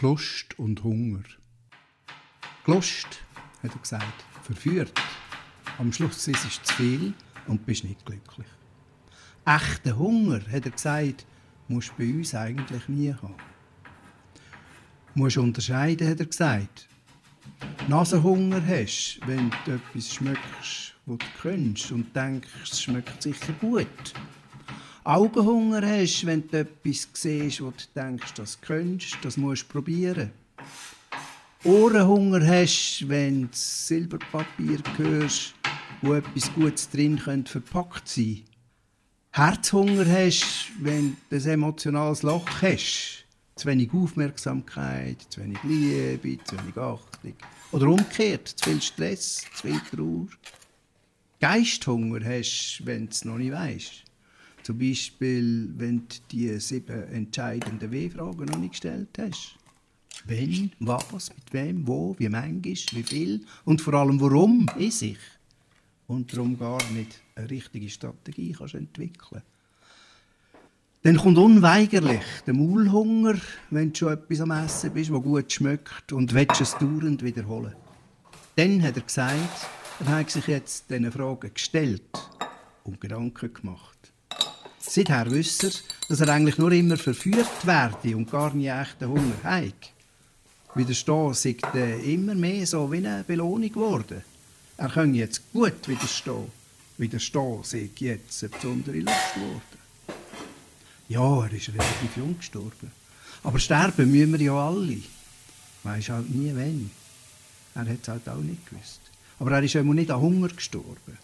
Lust und Hunger. Lust, hat er gesagt, verführt. Am Schluss ist es zu viel und bist nicht glücklich. Echter Hunger, hat er gesagt, musst du bei uns eigentlich nie haben. Du musst unterscheiden, hat er gesagt. Nasenhunger hast, wenn du etwas schmeckst, was du kennst und denkst, es schmeckt sicher gut. Augenhunger hast, wenn du etwas siehst, wo du denkst, das könntest, das musst du probieren. Ohrenhunger hast, wenn du Silberpapier hörst, wo etwas Gutes drin könnte verpackt sein. Herzhunger hast, wenn du ein emotionales Loch hast. Zu wenig Aufmerksamkeit, zu wenig Liebe, zu wenig Achtung. Oder umgekehrt, zu viel Stress, zu viel Trauer. Geisthunger hast, wenn du es noch nicht weißt. Zum Beispiel, wenn du die sieben entscheidenden W-Fragen noch nicht gestellt hast. Wenn, was, mit wem, wo, wie manchmal, wie viel und vor allem warum in sich. Und darum gar nicht eine richtige Strategie kannst entwickeln Dann kommt unweigerlich der Maulhunger, wenn du schon etwas am Essen bist, das gut schmeckt und willst es dauernd wiederholen. Dann hat er gesagt, er hat sich jetzt diese Fragen gestellt und Gedanken gemacht. Seither wüsste er, dass er eigentlich nur immer verführt werde und gar nie echten Hunger hat. Widerstehen sei immer mehr so wie eine Belohnung geworden. Er kann jetzt gut widerstehen. Widerstehen sei jetzt eine besondere Lust geworden. Ja, er ist relativ jung gestorben. Aber sterben müssen wir ja alle. Weiß halt nie, wenn. Er hat es halt auch nicht gewusst. Aber er ist einmal nicht an Hunger gestorben.